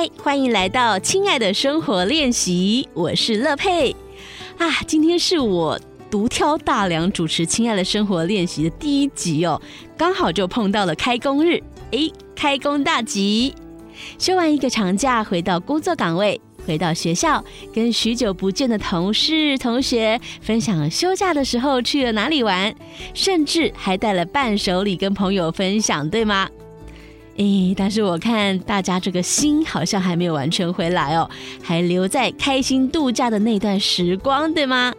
嗨，欢迎来到亲爱的生活练习，我是乐佩啊。今天是我独挑大梁主持《亲爱的生活练习》的第一集哦，刚好就碰到了开工日，哎，开工大吉！休完一个长假，回到工作岗位，回到学校，跟许久不见的同事同学分享休假的时候去了哪里玩，甚至还带了伴手礼跟朋友分享，对吗？诶，但是我看大家这个心好像还没有完全回来哦，还留在开心度假的那段时光，对吗？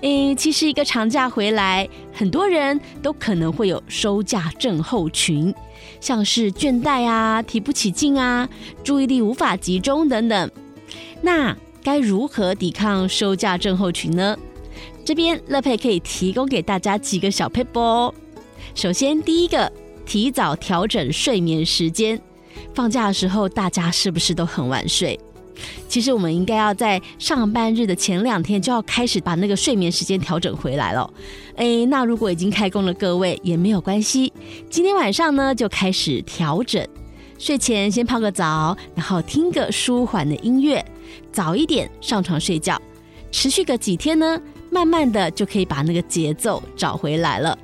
诶，其实一个长假回来，很多人都可能会有收假症候群，像是倦怠啊、提不起劲啊、注意力无法集中等等。那该如何抵抗收假症候群呢？这边乐佩可以提供给大家几个小撇步哦。首先，第一个。提早调整睡眠时间。放假的时候，大家是不是都很晚睡？其实我们应该要在上班日的前两天就要开始把那个睡眠时间调整回来了。诶，那如果已经开工了，各位也没有关系。今天晚上呢，就开始调整。睡前先泡个澡，然后听个舒缓的音乐，早一点上床睡觉。持续个几天呢，慢慢的就可以把那个节奏找回来了。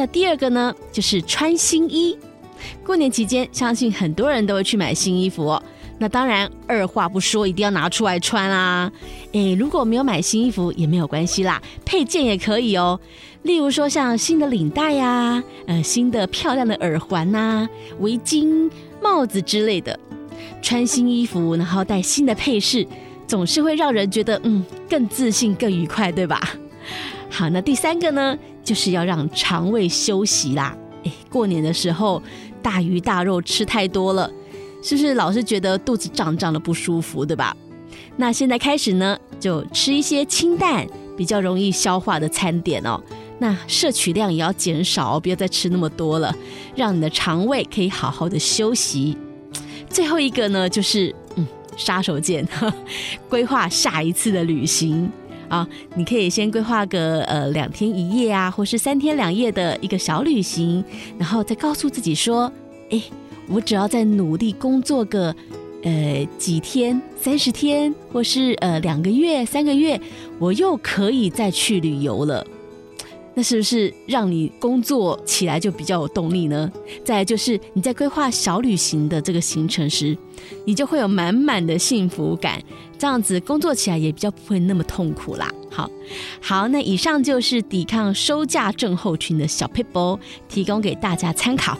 那第二个呢，就是穿新衣。过年期间，相信很多人都会去买新衣服。那当然，二话不说，一定要拿出来穿啊！诶，如果没有买新衣服也没有关系啦，配件也可以哦。例如说，像新的领带呀，呃，新的漂亮的耳环呐、围巾、帽子之类的。穿新衣服，然后带新的配饰，总是会让人觉得嗯，更自信、更愉快，对吧？好，那第三个呢，就是要让肠胃休息啦。诶，过年的时候大鱼大肉吃太多了，是不是老是觉得肚子胀胀的不舒服，对吧？那现在开始呢，就吃一些清淡、比较容易消化的餐点哦。那摄取量也要减少，不要再吃那么多了，让你的肠胃可以好好的休息。最后一个呢，就是嗯，杀手锏，规划下一次的旅行。啊，你可以先规划个呃两天一夜啊，或是三天两夜的一个小旅行，然后再告诉自己说，哎，我只要再努力工作个呃几天、三十天，或是呃两个月、三个月，我又可以再去旅游了。那是不是让你工作起来就比较有动力呢？再就是你在规划小旅行的这个行程时，你就会有满满的幸福感，这样子工作起来也比较不会那么痛苦啦。好，好，那以上就是抵抗收假症候群的小撇步，提供给大家参考。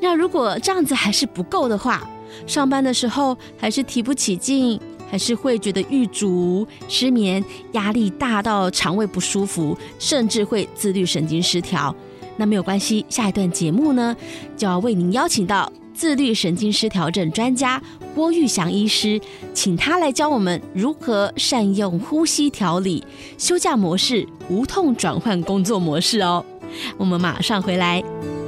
那如果这样子还是不够的话，上班的时候还是提不起劲。还是会觉得郁卒、失眠、压力大到肠胃不舒服，甚至会自律神经失调。那没有关系，下一段节目呢，就要为您邀请到自律神经失调症专家郭玉祥医师，请他来教我们如何善用呼吸调理，休假模式无痛转换工作模式哦。我们马上回来。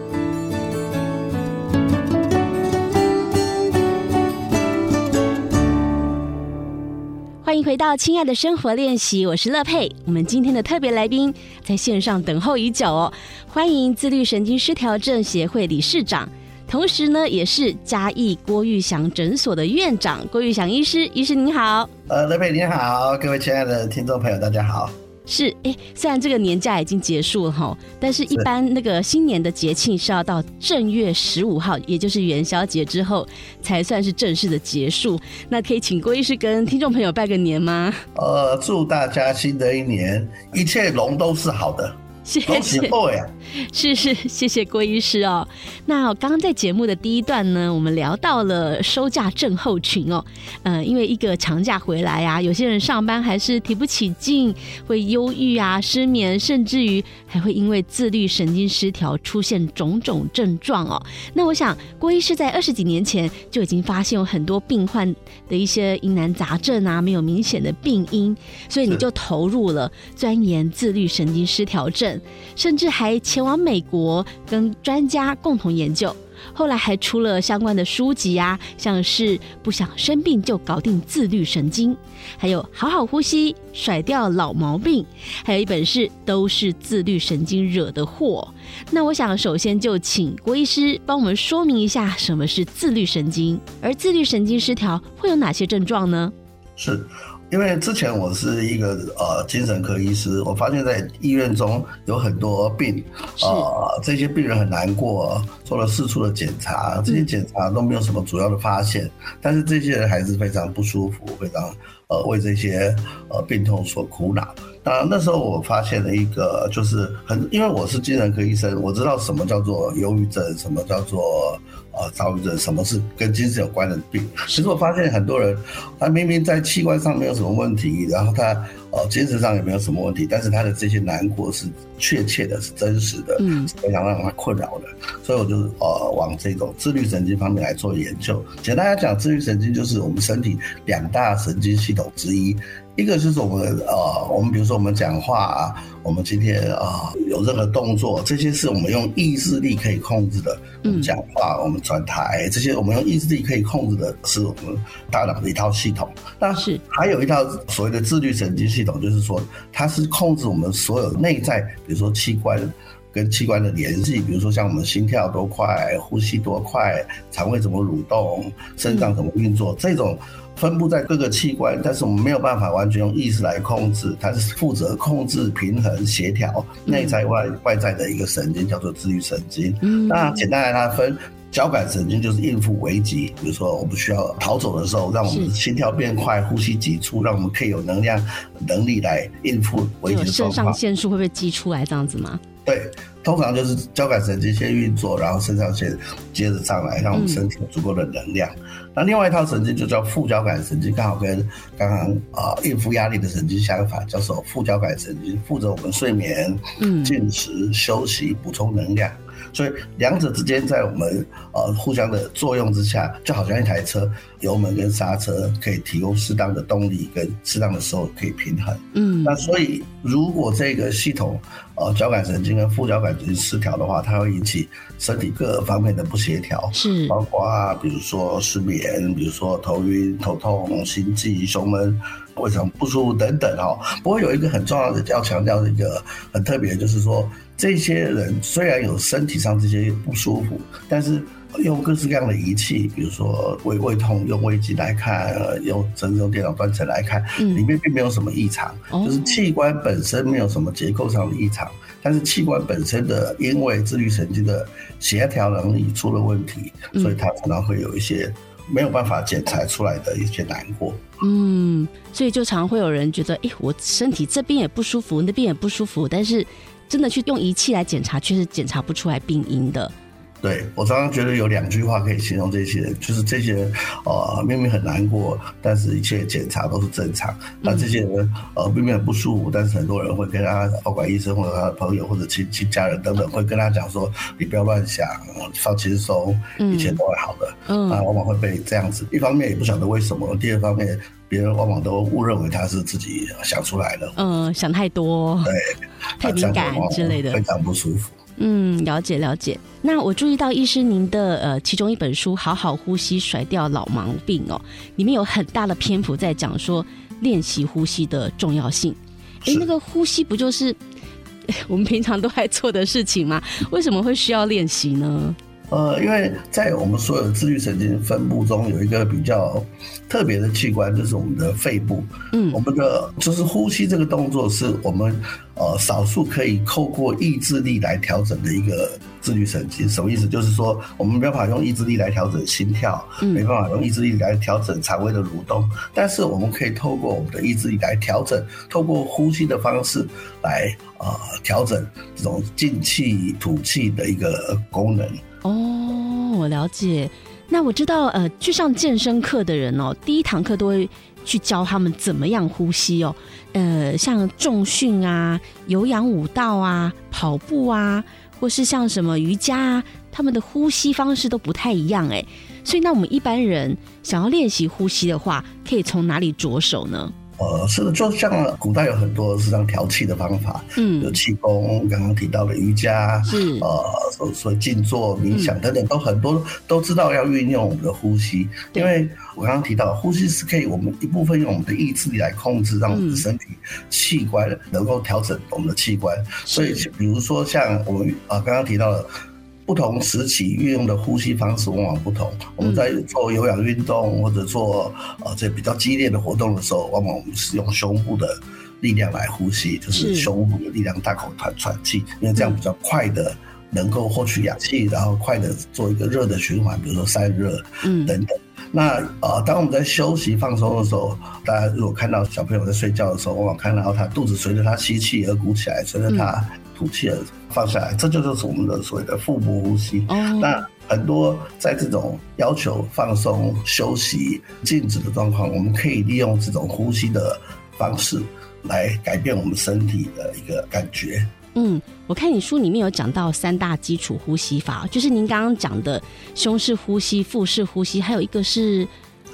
欢迎回到《亲爱的生活练习》，我是乐佩。我们今天的特别来宾在线上等候已久哦，欢迎自律神经失调症协会理事长，同时呢也是嘉义郭玉祥诊所的院长郭玉祥医师。医师您好，呃，乐佩您好，各位亲爱的听众朋友，大家好。是，哎，虽然这个年假已经结束了哈，但是一般那个新年的节庆是要到正月十五号，也就是元宵节之后才算是正式的结束。那可以请郭医师跟听众朋友拜个年吗？呃，祝大家新的一年一切龙都是好的。谢谢，是是，谢谢郭医师哦。那我刚刚在节目的第一段呢，我们聊到了收假症候群哦。呃，因为一个长假回来啊，有些人上班还是提不起劲，会忧郁啊、失眠，甚至于还会因为自律神经失调出现种种症状哦。那我想，郭医师在二十几年前就已经发现有很多病患的一些疑难杂症啊，没有明显的病因，所以你就投入了钻研自律神经失调症。甚至还前往美国跟专家共同研究。后来还出了相关的书籍啊，像是不想生病就搞定自律神经，还有好好呼吸甩掉老毛病，还有一本是都是自律神经惹的祸。那我想首先就请郭医师帮我们说明一下什么是自律神经，而自律神经失调会有哪些症状呢？是。因为之前我是一个呃精神科医师，我发现在医院中有很多病，呃，这些病人很难过，做了四处的检查，这些检查都没有什么主要的发现，但是这些人还是非常不舒服，非常呃为这些呃病痛所苦恼。那那时候我发现了一个，就是很因为我是精神科医生，我知道什么叫做忧郁症，什么叫做。呃，躁郁症什么是跟精神有关的病？其实我发现很多人，他明明在器官上没有什么问题，然后他呃精神上也没有什么问题，但是他的这些难过是确切的，是真实的，嗯，是非常让他困扰的。所以我就呃往这种自律神经方面来做研究。简单来讲，自律神经就是我们身体两大神经系统之一。一个就是我们呃，我们比如说我们讲话啊，我们今天啊、呃、有任何动作，这些是我们用意志力可以控制的。嗯，讲话，我们转台，这些我们用意志力可以控制的，是我们大脑的一套系统。但是还有一套所谓的自律神经系统，就是说它是控制我们所有内在，比如说器官跟器官的联系，比如说像我们心跳多快、呼吸多快、肠胃怎么蠕动、肾脏怎么运作、嗯、这种。分布在各个器官，但是我们没有办法完全用意识来控制，它是负责控制平衡协调内在外外在的一个神经，叫做自律神经。嗯，那简单来它分交感神经就是应付危机，比如说我们需要逃走的时候，让我们心跳变快，呼吸急促，让我们可以有能量能力来应付危机的状况。肾上腺素会不会激出来这样子吗？对，通常就是交感神经先运作，然后肾上腺接着上来，让我们身体有足够的能量。嗯、那另外一套神经就叫副交感神经，刚好跟刚刚啊应付压力的神经相反，叫做副交感神经，负责我们睡眠、进食、休息、补充能量。所以两者之间在我们呃互相的作用之下，就好像一台车，油门跟刹车可以提供适当的动力，跟适当的时候可以平衡。嗯，那所以如果这个系统呃交感神经跟副交感神经失调的话，它会引起身体各方面的不协调，是包括啊，比如说失眠，比如说头晕、头痛、心悸、胸闷、胃肠不舒服等等哦。不过有一个很重要的要强调的一个很特别，就是说。这些人虽然有身体上这些不舒服，但是用各式各样的仪器，比如说胃胃痛用胃镜来看，用甚至用电脑断层来看，里面并没有什么异常，嗯、就是器官本身没有什么结构上的异常，但是器官本身的因为自律神经的协调能力出了问题，所以它可能会有一些没有办法检查出来的一些难过。嗯，所以就常会有人觉得，哎，我身体这边也不舒服，那边也不舒服，但是。真的去用仪器来检查，却是检查不出来病因的。对，我常常觉得有两句话可以形容这些人，就是这些人呃明明很难过，但是一切检查都是正常。那这些人呃明明很不舒服，但是很多人会跟他，包括医生或者他的朋友或者亲戚家人等等，会跟他讲说：“你不要乱想，放轻松，一切都会好的。”嗯，啊，往往会被这样子，一方面也不晓得为什么，第二方面。别人往往都误认为他是自己想出来的，嗯，想太多，对，太敏感之类的，非常不舒服。嗯，了解了解。那我注意到医师您的呃其中一本书《好好呼吸，甩掉老毛病》哦，里面有很大的篇幅在讲说练习呼吸的重要性。哎，那个呼吸不就是 我们平常都爱做的事情吗？为什么会需要练习呢？呃，因为在我们所有的自律神经分布中，有一个比较特别的器官，就是我们的肺部。嗯，我们的就是呼吸这个动作，是我们呃少数可以透过意志力来调整的一个自律神经。什么意思？就是说我们没办法用意志力来调整心跳，嗯，没办法用意志力来调整肠胃的蠕动，但是我们可以透过我们的意志力来调整，透过呼吸的方式来呃调整这种进气吐气的一个功能。哦，我了解。那我知道，呃，去上健身课的人哦，第一堂课都会去教他们怎么样呼吸哦。呃，像重训啊、有氧舞蹈啊、跑步啊，或是像什么瑜伽啊，他们的呼吸方式都不太一样哎。所以，那我们一般人想要练习呼吸的话，可以从哪里着手呢？呃，是的，就像古代有很多是这样调气的方法，嗯，有气功，刚刚提到的瑜伽，是。呃，所所以静坐、冥想等等，都很多都知道要运用我们的呼吸，因为我刚刚提到呼吸是可以我们一部分用我们的意志力来控制，让我们的身体器官能够调整我们的器官，所以比如说像我们啊刚刚提到的。不同时期运用的呼吸方式往往不同。我们在做有氧运动或者做呃这比较激烈的活动的时候，往往我们是用胸部的力量来呼吸，就是胸部的力量大口喘喘气，因为这样比较快的能够获取氧气，然后快的做一个热的循环，比如说散热，嗯等等。那呃，当我们在休息放松的时候，大家如果看到小朋友在睡觉的时候，往往看到他肚子随着他吸气而鼓起来，随着他。吐气而放下来，这就是我们的所谓的腹部呼吸。Oh. 那很多在这种要求放松、休息、静止的状况，我们可以利用这种呼吸的方式来改变我们身体的一个感觉。嗯，我看你书里面有讲到三大基础呼吸法，就是您刚刚讲的胸式呼吸、腹式呼吸，还有一个是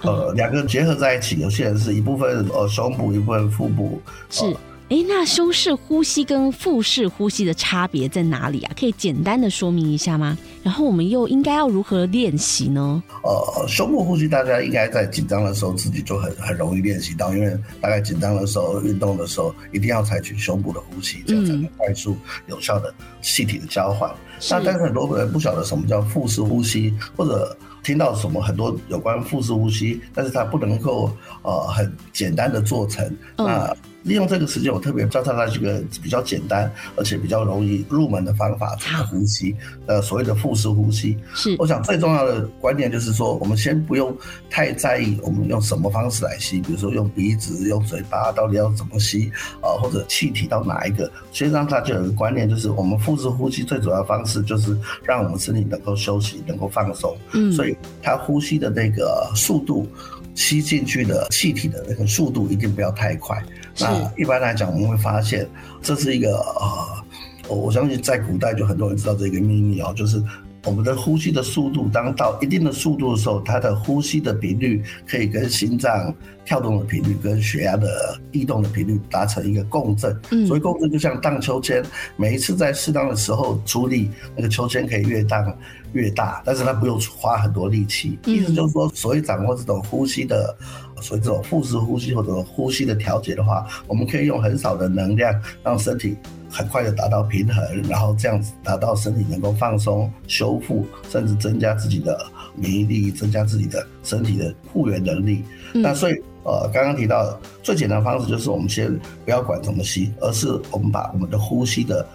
呃两个结合在一起。有些人是一部分呃胸部，一部分腹部是。呃哎，那胸式呼吸跟腹式呼吸的差别在哪里啊？可以简单的说明一下吗？然后我们又应该要如何练习呢？呃，胸部呼吸大家应该在紧张的时候自己就很很容易练习到，因为大概紧张的时候、运动的时候一定要采取胸部的呼吸，这样才能快速有效的气体的交换。嗯、那但是很多人不晓得什么叫腹式呼吸，或者听到什么很多有关腹式呼吸，但是它不能够呃很简单的做成。嗯、那利用这个时间，我特别教大家一个比较简单而且比较容易入门的方法，这个呼吸，呃，所谓的腹式呼吸。是，我想最重要的观念就是说，我们先不用太在意我们用什么方式来吸，比如说用鼻子、用嘴巴，到底要怎么吸啊、呃，或者气体到哪一个？实际上，它就有一个观念，就是我们腹式呼吸最主要的方式就是让我们身体能够休息、能够放松。嗯，所以它呼吸的那个速度。吸进去的气体的那个速度一定不要太快。那一般来讲，我们会发现这是一个呃，我我相信在古代就很多人知道这个秘密哦，就是我们的呼吸的速度，当到一定的速度的时候，它的呼吸的频率可以跟心脏跳动的频率跟血压的异动的频率达成一个共振。嗯，所以共振就像荡秋千，每一次在适当的时候出力，那个秋千可以越荡。越大，但是它不用花很多力气。意思就是说，所以掌握这种呼吸的，所以这种腹式呼吸或者呼吸的调节的话，我们可以用很少的能量，让身体很快的达到平衡，然后这样子达到身体能够放松、修复，甚至增加自己的免疫力，增加自己的身体的复原能力。那所以，呃，刚刚提到最简单的方式就是，我们先不要管怎么吸，而是我们把我们的呼吸的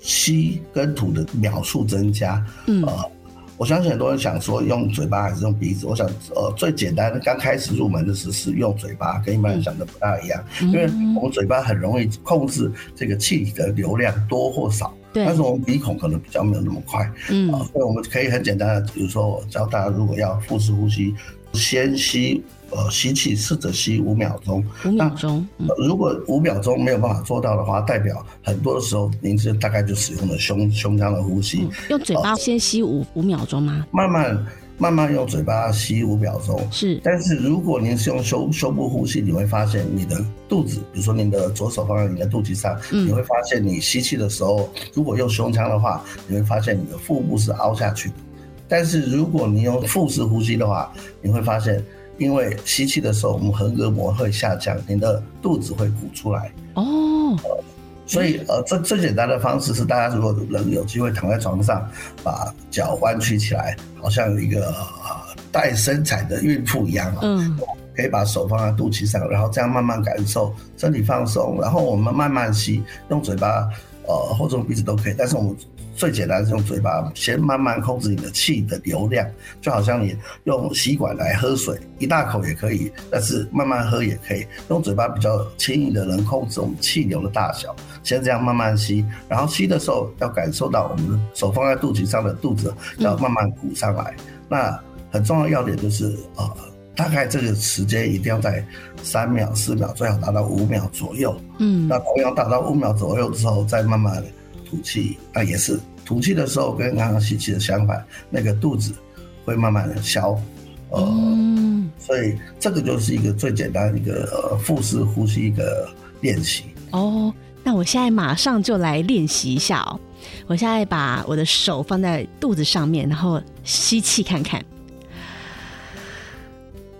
吸跟吐的秒数增加。嗯，呃。我相信很多人想说用嘴巴还是用鼻子。我想，呃，最简单的刚开始入门的时候是用嘴巴，跟一般人想的不大一样，因为我们嘴巴很容易控制这个气体的流量多或少，对，但是我们鼻孔可能比较没有那么快，嗯，所以我们可以很简单的，比如说我教大家如果要腹式呼吸，先吸。呃，吸气试着吸五秒钟，五秒钟。嗯、如果五秒钟没有办法做到的话，代表很多的时候您是大概就使用了胸胸腔的呼吸。嗯、用嘴巴先吸五五、呃、秒钟吗？慢慢慢慢用嘴巴吸五秒钟。是。但是如果您是用胸胸部呼吸，你会发现你的肚子，比如说您的左手放在你的肚脐上，嗯、你会发现你吸气的时候，如果用胸腔的话，你会发现你的腹部是凹下去的。但是如果你用腹式呼吸的话，你会发现。因为吸气的时候，我们横膈膜会下降，你的肚子会鼓出来哦。呃，所以呃，最最简单的方式是，大家如果能有机会躺在床上，把脚弯曲起来，好像一个呃带身材的孕妇一样啊。嗯，可以把手放在肚脐上，然后这样慢慢感受身体放松，然后我们慢慢吸，用嘴巴呃或者用鼻子都可以，但是我们。最简单是用嘴巴先慢慢控制你的气的流量，就好像你用吸管来喝水，一大口也可以，但是慢慢喝也可以。用嘴巴比较轻易的能控制我们气流的大小，先这样慢慢吸，然后吸的时候要感受到我们的手放在肚脐上的肚子要慢慢鼓上来。嗯、那很重要的要点就是呃，大概这个时间一定要在三秒、四秒，最好达到五秒左右。嗯，那同样达到五秒左右之后，再慢慢。吐气，那也是吐气的时候跟刚刚吸气的相反，那个肚子会慢慢的消，呃，所以这个就是一个最简单的一个腹式呼吸一个练习。哦，那我现在马上就来练习一下哦。我现在把我的手放在肚子上面，然后吸气看看。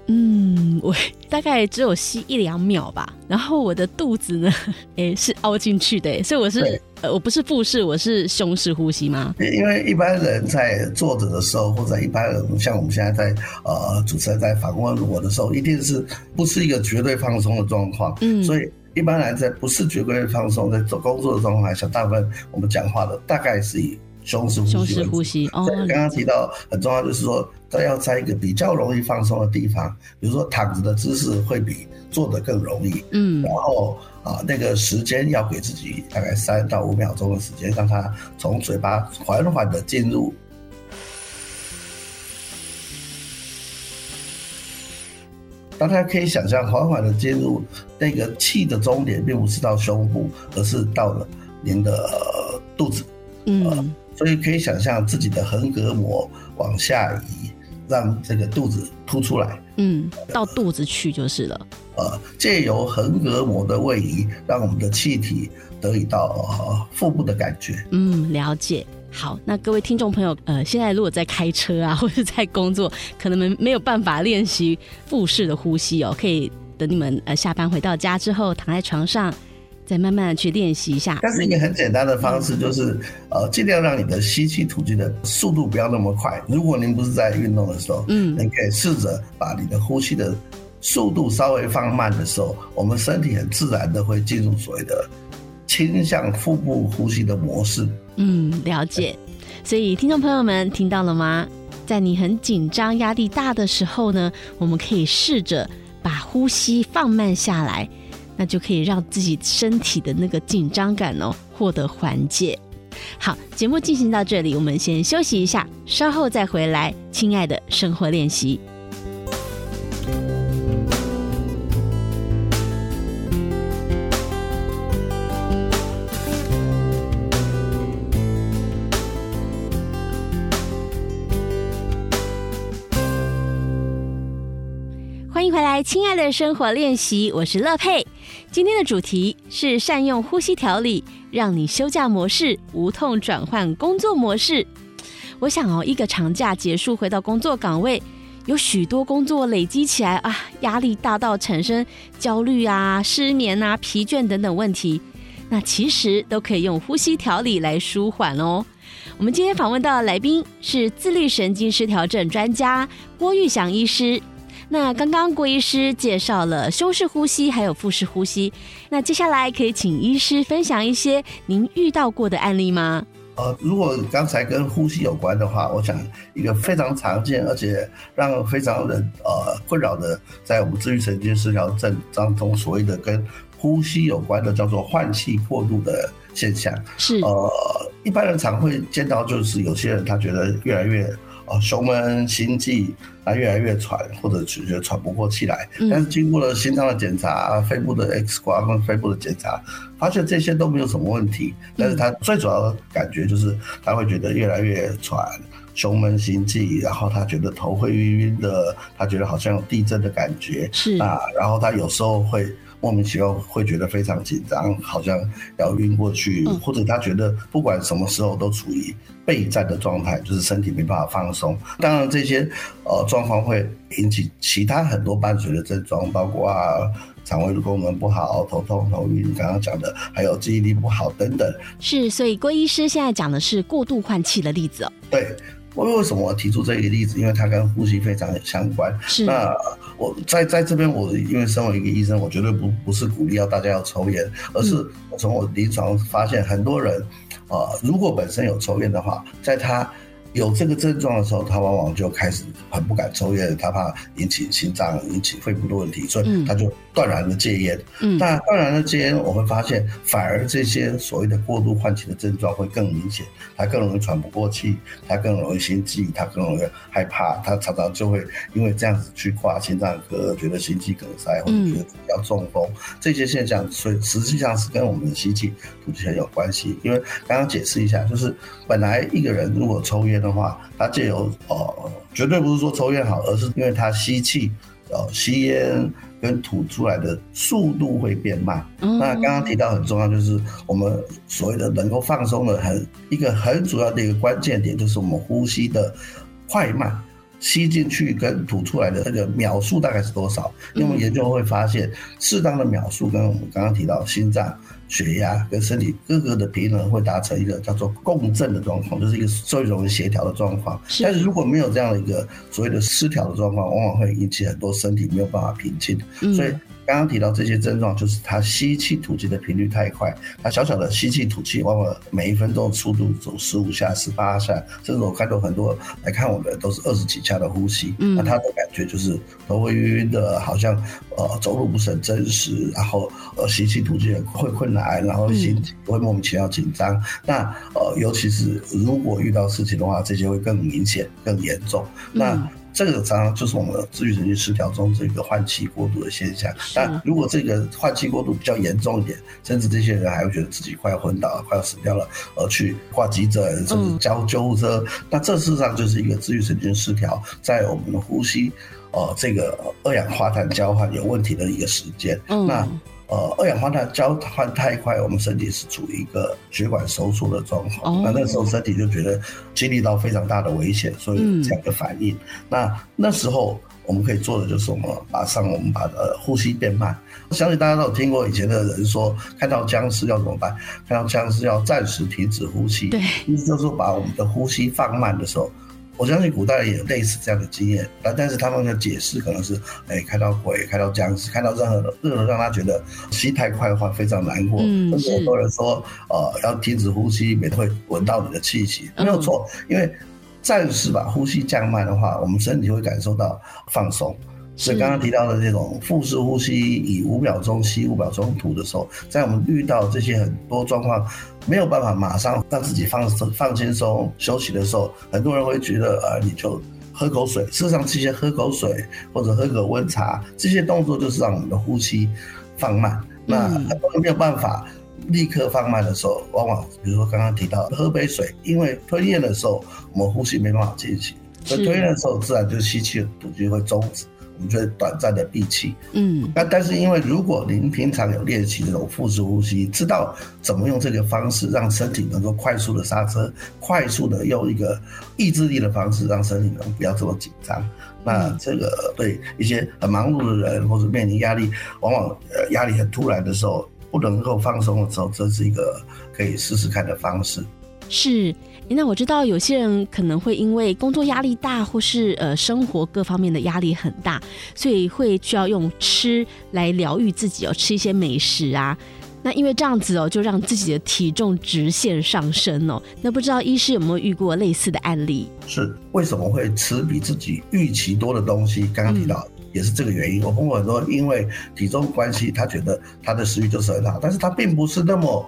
嗯，我大概只有吸一两秒吧。然后我的肚子呢，诶，是凹进去的，所以我是呃，我不是腹式，我是胸式呼吸吗？因为一般人在坐着的时候，或者一般人像我们现在在呃主持人在访问我的时候，一定是不是一个绝对放松的状况。嗯，所以一般来在不是绝对放松，在做工作的状况下，大部分我们讲话的大概是以。胸式呼吸，胸式呼吸。哦，刚刚提到很重要，就是说，都要在一个比较容易放松的地方，比如说躺着的姿势会比坐的更容易。嗯，然后啊，那个时间要给自己大概三到五秒钟的时间，让它从嘴巴缓缓的进入。大家可以想象，缓缓的进入那个气的终点，并不是到胸部，而是到了您的肚子。嗯。所以可以想象自己的横膈膜往下移，让这个肚子凸出来。嗯，到肚子去就是了。呃，借由横膈膜的位移，让我们的气体得以到呃腹部的感觉。嗯，了解。好，那各位听众朋友，呃，现在如果在开车啊，或者在工作，可能没没有办法练习腹式的呼吸哦，可以等你们呃下班回到家之后，躺在床上。再慢慢的去练习一下，但是一个很简单的方式就是，呃，尽量让你的吸气吐气的速度不要那么快。如果您不是在运动的时候，嗯，您可以试着把你的呼吸的速度稍微放慢的时候，我们身体很自然的会进入所谓的倾向腹部呼吸的模式。嗯，了解。所以听众朋友们听到了吗？在你很紧张、压力大的时候呢，我们可以试着把呼吸放慢下来。那就可以让自己身体的那个紧张感哦获得缓解。好，节目进行到这里，我们先休息一下，稍后再回来。亲爱的生活练习。欢迎回来，亲爱的生活练习，我是乐佩。今天的主题是善用呼吸调理，让你休假模式无痛转换工作模式。我想哦，一个长假结束回到工作岗位，有许多工作累积起来啊，压力大到产生焦虑啊、失眠啊、疲倦等等问题，那其实都可以用呼吸调理来舒缓哦。我们今天访问到的来宾是自律神经失调症专家郭玉祥医师。那刚刚郭医师介绍了胸式呼吸，还有腹式呼吸。那接下来可以请医师分享一些您遇到过的案例吗？呃，如果刚才跟呼吸有关的话，我想一个非常常见而且让非常人呃困扰的，在我们自愈神经失调症当中，所谓的跟呼吸有关的叫做换气过度的现象。是呃，一般人常会见到，就是有些人他觉得越来越。哦，胸闷、心悸，啊，越来越喘，或者觉得喘不过气来。但是经过了心脏的检查、肺部的 X 光跟肺部的检查，发现这些都没有什么问题。但是他最主要的感觉就是他会觉得越来越喘、胸闷、心悸，然后他觉得头会晕晕的，他觉得好像有地震的感觉。是啊，然后他有时候会。莫名其妙会觉得非常紧张，好像要晕过去，嗯，或者他觉得不管什么时候都处于备战的状态，就是身体没办法放松。当然，这些呃状况会引起其他很多伴随的症状，包括啊肠胃的功能不好、头痛、头晕，刚刚讲的还有记忆力不好等等。是，所以郭医师现在讲的是过度换气的例子哦。对。为为什么我提出这个例子？因为它跟呼吸非常相关。是。那我在在这边，我因为身为一个医生，我绝对不不是鼓励要大家要抽烟，而是我从我临床发现，很多人啊、呃，如果本身有抽烟的话，在他。有这个症状的时候，他往往就开始很不敢抽烟，他怕引起心脏、引起肺部的问题，所以他就断然的戒烟。嗯，那断然的戒烟，我们发现反而这些所谓的过度换气的症状会更明显，他更容易喘不过气，他更容易心悸，他更容易害怕，他常常就会因为这样子去挂心脏科，觉得心肌梗塞或者觉得要中风，这些现象，所以实际上是跟我们的吸气、吐气很有关系。因为刚刚解释一下，就是本来一个人如果抽烟，的话，他借由呃，绝对不是说抽烟好，而是因为他吸气呃吸烟跟吐出来的速度会变慢。嗯、那刚刚提到很重要，就是我们所谓的能够放松的很一个很主要的一个关键点，就是我们呼吸的快慢。吸进去跟吐出来的那个秒数大概是多少？因为研究会发现，适当的秒数跟我们刚刚提到心脏、血压跟身体各个的平衡会达成一个叫做共振的状况，就是一个最容易协调的状况。但是如果没有这样的一个所谓的失调的状况，往往会引起很多身体没有办法平静。所以。刚刚提到这些症状，就是他吸气吐气的频率太快，他小小的吸气吐气，往往每一分钟的速度走十五下、十八下，甚至我看到很多来看我们都是二十几下的呼吸，嗯，那他的感觉就是头会晕晕的，好像呃走路不是很真实，然后呃吸气吐气会困难，然后心会莫名其妙紧张。嗯、那呃尤其是如果遇到事情的话，这些会更明显、更严重。那。嗯这个常常就是我们自律神经失调中这个换气过度的现象。但如果这个换气过度比较严重一点，甚至这些人还会觉得自己快要昏倒、快要死掉了，而去挂急诊，甚至叫救护车。那这事实上就是一个自律神经失调，在我们的呼吸，呃，这个二氧化碳交换有问题的一个时间。那。呃，二氧化碳交换太快，我们身体是处于一个血管收缩的状况。Oh. 那那时候身体就觉得经历到非常大的危险，所以这样的反应。嗯、那那时候我们可以做的就是我们马上我们把呃呼吸变慢。我相信大家都有听过以前的人说，看到僵尸要怎么办？看到僵尸要暂时停止呼吸，对，意思就是把我们的呼吸放慢的时候。我相信古代也有类似这样的经验，但但是他们的解释可能是，哎，看到鬼，看到僵尸，看到任何任何让他觉得吸太快的话非常难过。嗯，甚至很多人说，呃，要停止呼吸，免得会闻到你的气息。没有错，因为暂时把呼吸降慢的话，我们身体会感受到放松。所以刚刚提到的这种腹式呼吸，以五秒钟吸五秒钟吐的时候，在我们遇到这些很多状况没有办法马上让自己放放轻松休息的时候，很多人会觉得啊，你就喝口水。事实上，这些喝口水或者喝个温茶，这些动作就是让我们的呼吸放慢。那很多人没有办法立刻放慢的时候，往往比如说刚刚提到喝杯水，因为吞咽的时候我们呼吸没办法进行，所以吞咽的时候自然就吸气吐气会终止。我们就是短暂的闭气，嗯，那但是因为如果您平常有练习这种腹式呼吸，知道怎么用这个方式让身体能够快速的刹车，快速的用一个意志力的方式让身体能不要这么紧张，那这个对一些很忙碌的人或者面临压力，往往呃压力很突然的时候，不能够放松的时候，这是一个可以试试看的方式。是。那我知道有些人可能会因为工作压力大，或是呃生活各方面的压力很大，所以会需要用吃来疗愈自己哦，吃一些美食啊。那因为这样子哦，就让自己的体重直线上升哦。那不知道医师有没有遇过类似的案例？是为什么会吃比自己预期多的东西？刚刚提到也是这个原因。嗯、我碰过很多因为体重关系，他觉得他的食欲就是很好，但是他并不是那么。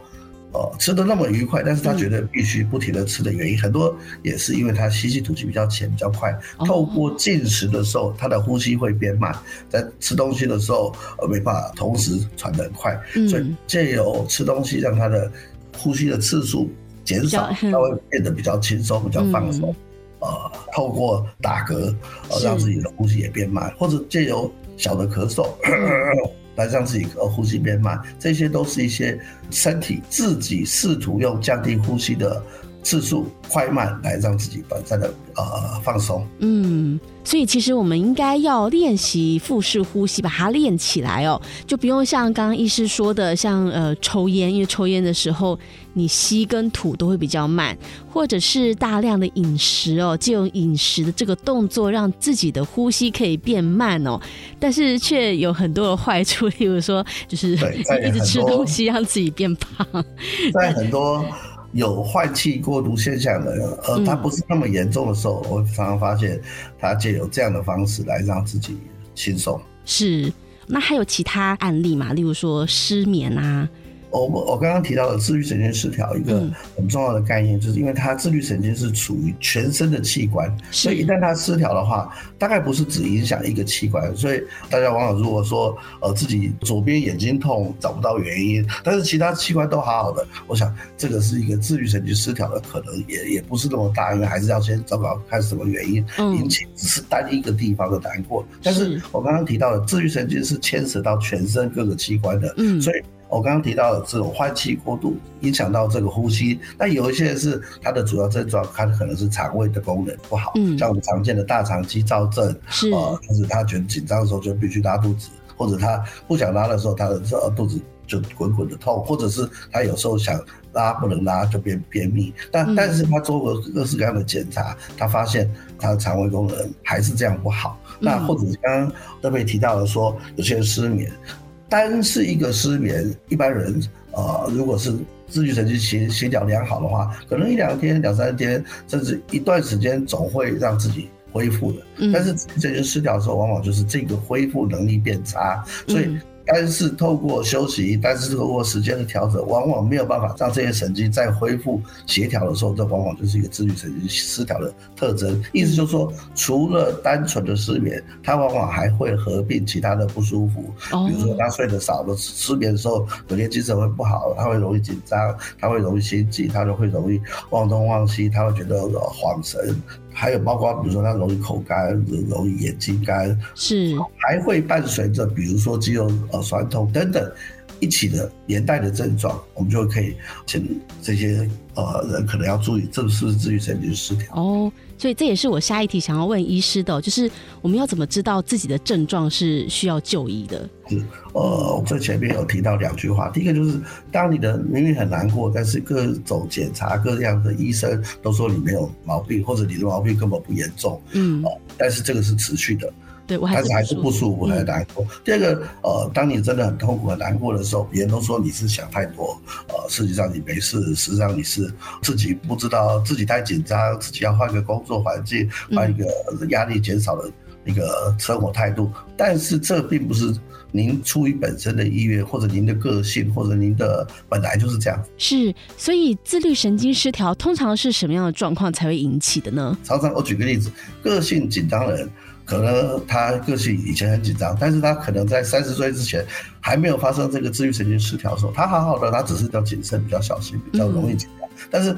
哦，吃的那么愉快，但是他觉得必须不停的吃的原因，嗯、很多也是因为他吸气吐气比较浅比较快，透过进食的时候，他的呼吸会变慢，在吃东西的时候呃没办法同时喘得很快，嗯、所以借由吃东西让他的呼吸的次数减少，他会变得比较轻松比较放松，嗯、呃，透过打嗝呃让自己的呼吸也变慢，或者借由小的咳嗽。嗯 来让自己呃呼吸变慢，这些都是一些身体自己试图用降低呼吸的次数快慢来让自己短暂的呃放松。嗯。所以其实我们应该要练习腹式呼吸，把它练起来哦，就不用像刚刚医师说的，像呃抽烟，因为抽烟的时候你吸跟吐都会比较慢，或者是大量的饮食哦，借用饮食的这个动作让自己的呼吸可以变慢哦，但是却有很多的坏处，例如说就是一直吃东西让自己变胖，在很多。有换气过度现象的，而他不是那么严重的时候，我常常发现他借由这样的方式来让自己轻松。是，那还有其他案例嘛？例如说失眠啊？我我刚刚提到的自律神经失调，一个很重要的概念，就是因为它自律神经是处于全身的器官，所以一旦它失调的话，大概不是只影响一个器官。所以大家往往如果说呃自己左边眼睛痛找不到原因，但是其他器官都好好的，我想这个是一个自律神经失调的可能也也不是那么大，因为还是要先找找看什么原因引起，只是单一个地方的难过。但是我刚刚提到的自律神经是牵扯到全身各个器官的，所以。我刚刚提到的这种换气过度影响到这个呼吸，那有一些人是它的主要症状，它可能是肠胃的功能不好，嗯，像我们常见的大肠激躁症，是。啊，就是他觉得紧张的时候就必须拉肚子，或者他不想拉的时候，他的这肚子就滚滚的痛，或者是他有时候想拉不能拉就变便秘，但但是他做过各式各样的检查，他发现他的肠胃功能还是这样不好，那或者是刚刚特别提到了说有些人失眠。单是一个失眠，一般人呃，如果是自律神经协协调良好的话，可能一两天、两三天，甚至一段时间，总会让自己恢复的。但是这些失调的时候，往往就是这个恢复能力变差，所以。但是透过休息，但是透过时间的调整，往往没有办法让这些神经再恢复协调的时候，这往往就是一个自律神经失调的特征。意思就是说，除了单纯的失眠，它往往还会合并其他的不舒服，比如说他睡得少了失眠的时候，有些精神会不好，他会容易紧张，他会容易心悸，他就会容易忘东忘西，他会觉得恍神。还有包括，比如说他容易口干，容易眼睛干，是还会伴随着，比如说肌肉呃酸痛等等一起的连带的症状，我们就可以请这些呃人可能要注意，这是不是自愈神经失调哦。所以这也是我下一题想要问医师的，就是我们要怎么知道自己的症状是需要就医的？是，呃，我在前面有提到两句话，第一个就是，当你的明明很难过，但是各种检查、各样的医生都说你没有毛病，或者你的毛病根本不严重，嗯，呃，但是这个是持续的。对，我还但是还是不舒服，很难过。第二个，呃，当你真的很痛苦、很难过的时候，别人都说你是想太多，呃，实际上你没事，实际上你是自己不知道，自己太紧张，自己要换个工作环境，换一个压力减少的一个生活态度。但是这并不是您出于本身的意愿，或者您的个性，或者您的本来就是这样。是，所以自律神经失调通常是什么样的状况才会引起的呢？常常我举个例子，个性紧张的人。可能他个性以前很紧张，但是他可能在三十岁之前还没有发生这个自律神经失调的时候，他好好的，他只是比较谨慎、比较小心、比较容易紧张，但是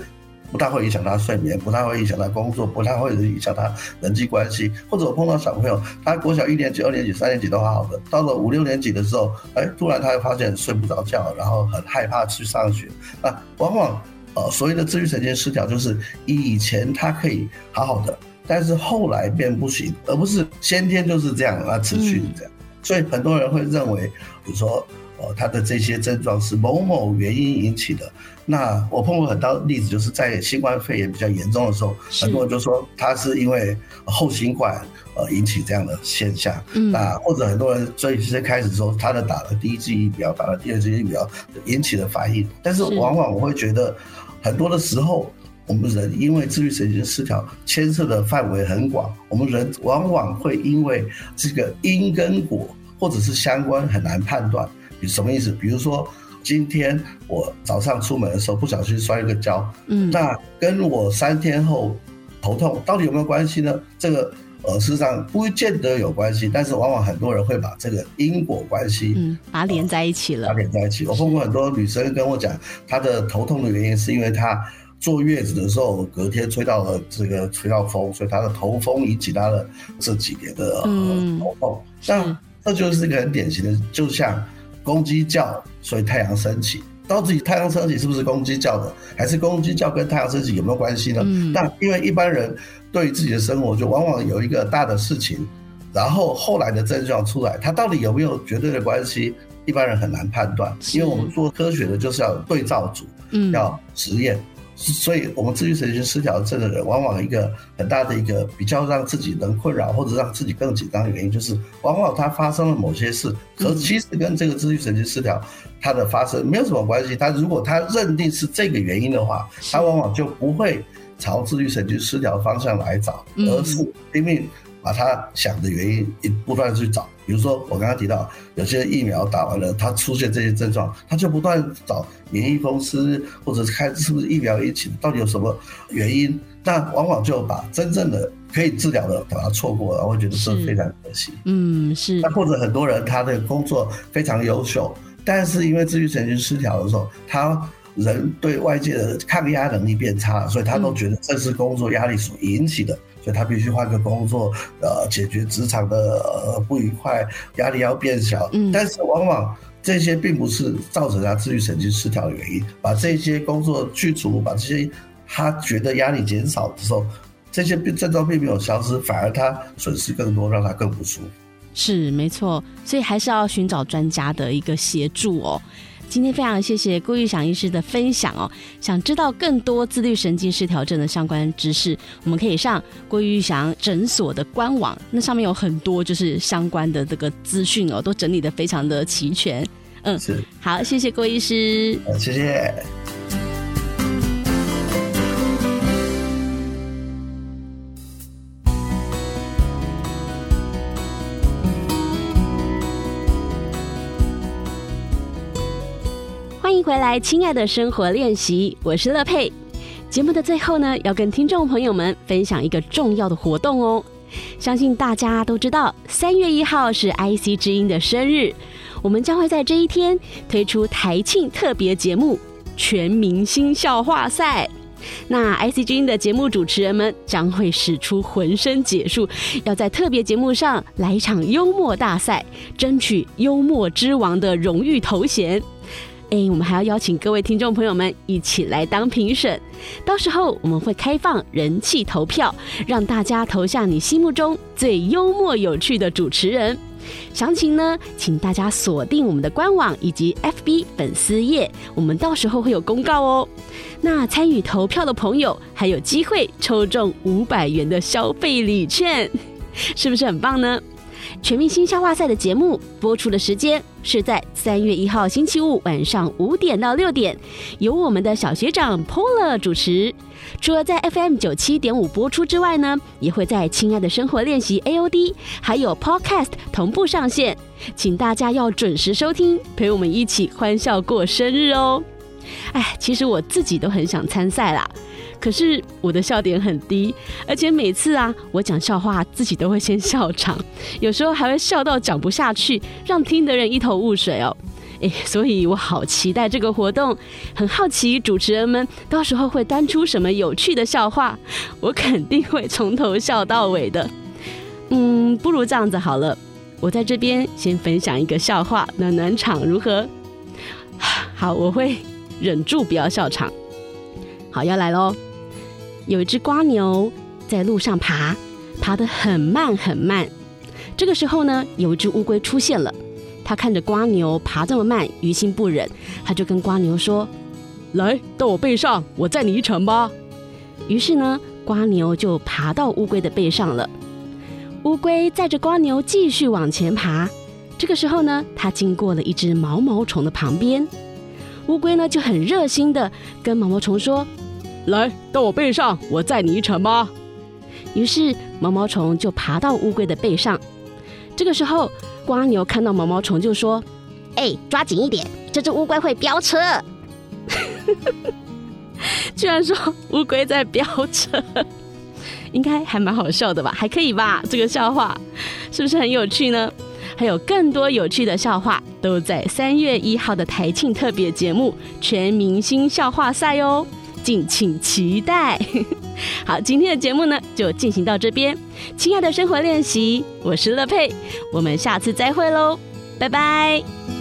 不太会影响他睡眠，不太会影响他工作，不太会影响他人际关系。或者我碰到小朋友，他国小一年级、二年级、三年级都好好的，到了五六年级的时候，哎，突然他会发现睡不着觉，然后很害怕去上学啊。往往呃，所谓的自律神经失调，就是以前他可以好好的。但是后来变不行，而不是先天就是这样，那持续这样。所以很多人会认为，比如说，呃，他的这些症状是某某原因引起的。那我碰过很多例子，就是在新冠肺炎比较严重的时候，很多人就说他是因为后新冠呃引起这样的现象。嗯，那或者很多人最先开始说他的打了第一剂疫苗，打了第二剂疫苗引起的反应。但是往往我会觉得，很多的时候。我们人因为自律神经失调，牵涉的范围很广。我们人往往会因为这个因跟果，或者是相关很难判断。你什么意思？比如说，今天我早上出门的时候不小心摔了个跤，嗯，那跟我三天后头痛到底有没有关系呢？这个呃，事实上不见得有关系，但是往往很多人会把这个因果关系，嗯，把它连在一起了，把它连在一起。我碰过很多女生跟我讲，她的头痛的原因是因为她。坐月子的时候，隔天吹到了这个吹到风，所以他的头风引起他的这几年的头痛。那这就是一个很典型的，就像公鸡叫，所以太阳升起。到底太阳升起是不是公鸡叫的，还是公鸡叫跟太阳升起有没有关系呢？那因为一般人对自己的生活就往往有一个大的事情，然后后来的症状出来，它到底有没有绝对的关系？一般人很难判断，因为我们做科学的就是要对照组，要实验。所以，我们自律神经失调症的人，往往一个很大的一个比较让自己能困扰或者让自己更紧张的原因，就是往往他发生了某些事，可其实跟这个自律神经失调它的发生没有什么关系。他如果他认定是这个原因的话，他往往就不会朝自律神经失调方向来找，而是拼命把他想的原因一不断去找。比如说我刚刚提到，有些疫苗打完了，它出现这些症状，他就不断找免疫公司，或者是看是不是疫苗引起的，到底有什么原因？那往往就把真正的可以治疗的把它错过了，我会觉得是非常可惜。嗯，是。那或者很多人他的工作非常优秀，但是因为自律神经失调的时候，他人对外界的抗压能力变差，所以他都觉得这是工作压力所引起的，嗯、所以他必须换个工作，呃，解决职场的呃不愉快，压力要变小。嗯，但是往往这些并不是造成他自律神经失调的原因，把这些工作去除，把这些。他觉得压力减少的时候，这些病症状并没有消失，反而他损失更多，让他更不舒服。是没错，所以还是要寻找专家的一个协助哦。今天非常谢谢郭玉祥医师的分享哦。想知道更多自律神经失调症的相关知识，我们可以上郭玉祥诊所的官网，那上面有很多就是相关的这个资讯哦，都整理的非常的齐全。嗯，是。好，谢谢郭医师。谢谢。回来，亲爱的生活练习，我是乐佩。节目的最后呢，要跟听众朋友们分享一个重要的活动哦。相信大家都知道，三月一号是 IC 之音的生日，我们将会在这一天推出台庆特别节目——全明星笑话赛。那 IC 之音的节目主持人们将会使出浑身解数，要在特别节目上来一场幽默大赛，争取幽默之王的荣誉头衔。哎，我们还要邀请各位听众朋友们一起来当评审，到时候我们会开放人气投票，让大家投下你心目中最幽默有趣的主持人。详情呢，请大家锁定我们的官网以及 FB 粉丝页，我们到时候会有公告哦。那参与投票的朋友还有机会抽中五百元的消费礼券，是不是很棒呢？全明星笑话赛的节目播出的时间是在三月一号星期五晚上五点到六点，由我们的小学长 Pola 主持。除了在 FM 九七点五播出之外呢，也会在《亲爱的生活练习》AOD 还有 Podcast 同步上线，请大家要准时收听，陪我们一起欢笑过生日哦。哎，其实我自己都很想参赛啦。可是我的笑点很低，而且每次啊，我讲笑话自己都会先笑场，有时候还会笑到讲不下去，让听的人一头雾水哦。诶，所以我好期待这个活动，很好奇主持人们到时候会端出什么有趣的笑话，我肯定会从头笑到尾的。嗯，不如这样子好了，我在这边先分享一个笑话暖暖场，如何？好，我会忍住不要笑场。好，要来喽。有一只蜗牛在路上爬，爬得很慢很慢。这个时候呢，有一只乌龟出现了。它看着瓜牛爬这么慢，于心不忍，它就跟瓜牛说：“来到我背上，我载你一程吧。”于是呢，瓜牛就爬到乌龟的背上了。乌龟载着瓜牛继续往前爬。这个时候呢，它经过了一只毛毛虫的旁边。乌龟呢就很热心的跟毛毛虫说。来到我背上，我载你一程吧。于是毛毛虫就爬到乌龟的背上。这个时候，蜗牛看到毛毛虫就说：“哎，抓紧一点，这只乌龟会飙车。”居然说乌龟在飙车，应该还蛮好笑的吧？还可以吧？这个笑话是不是很有趣呢？还有更多有趣的笑话都在三月一号的台庆特别节目《全明星笑话赛》哦。敬请期待。好，今天的节目呢就进行到这边。亲爱的生活练习，我是乐佩，我们下次再会喽，拜拜。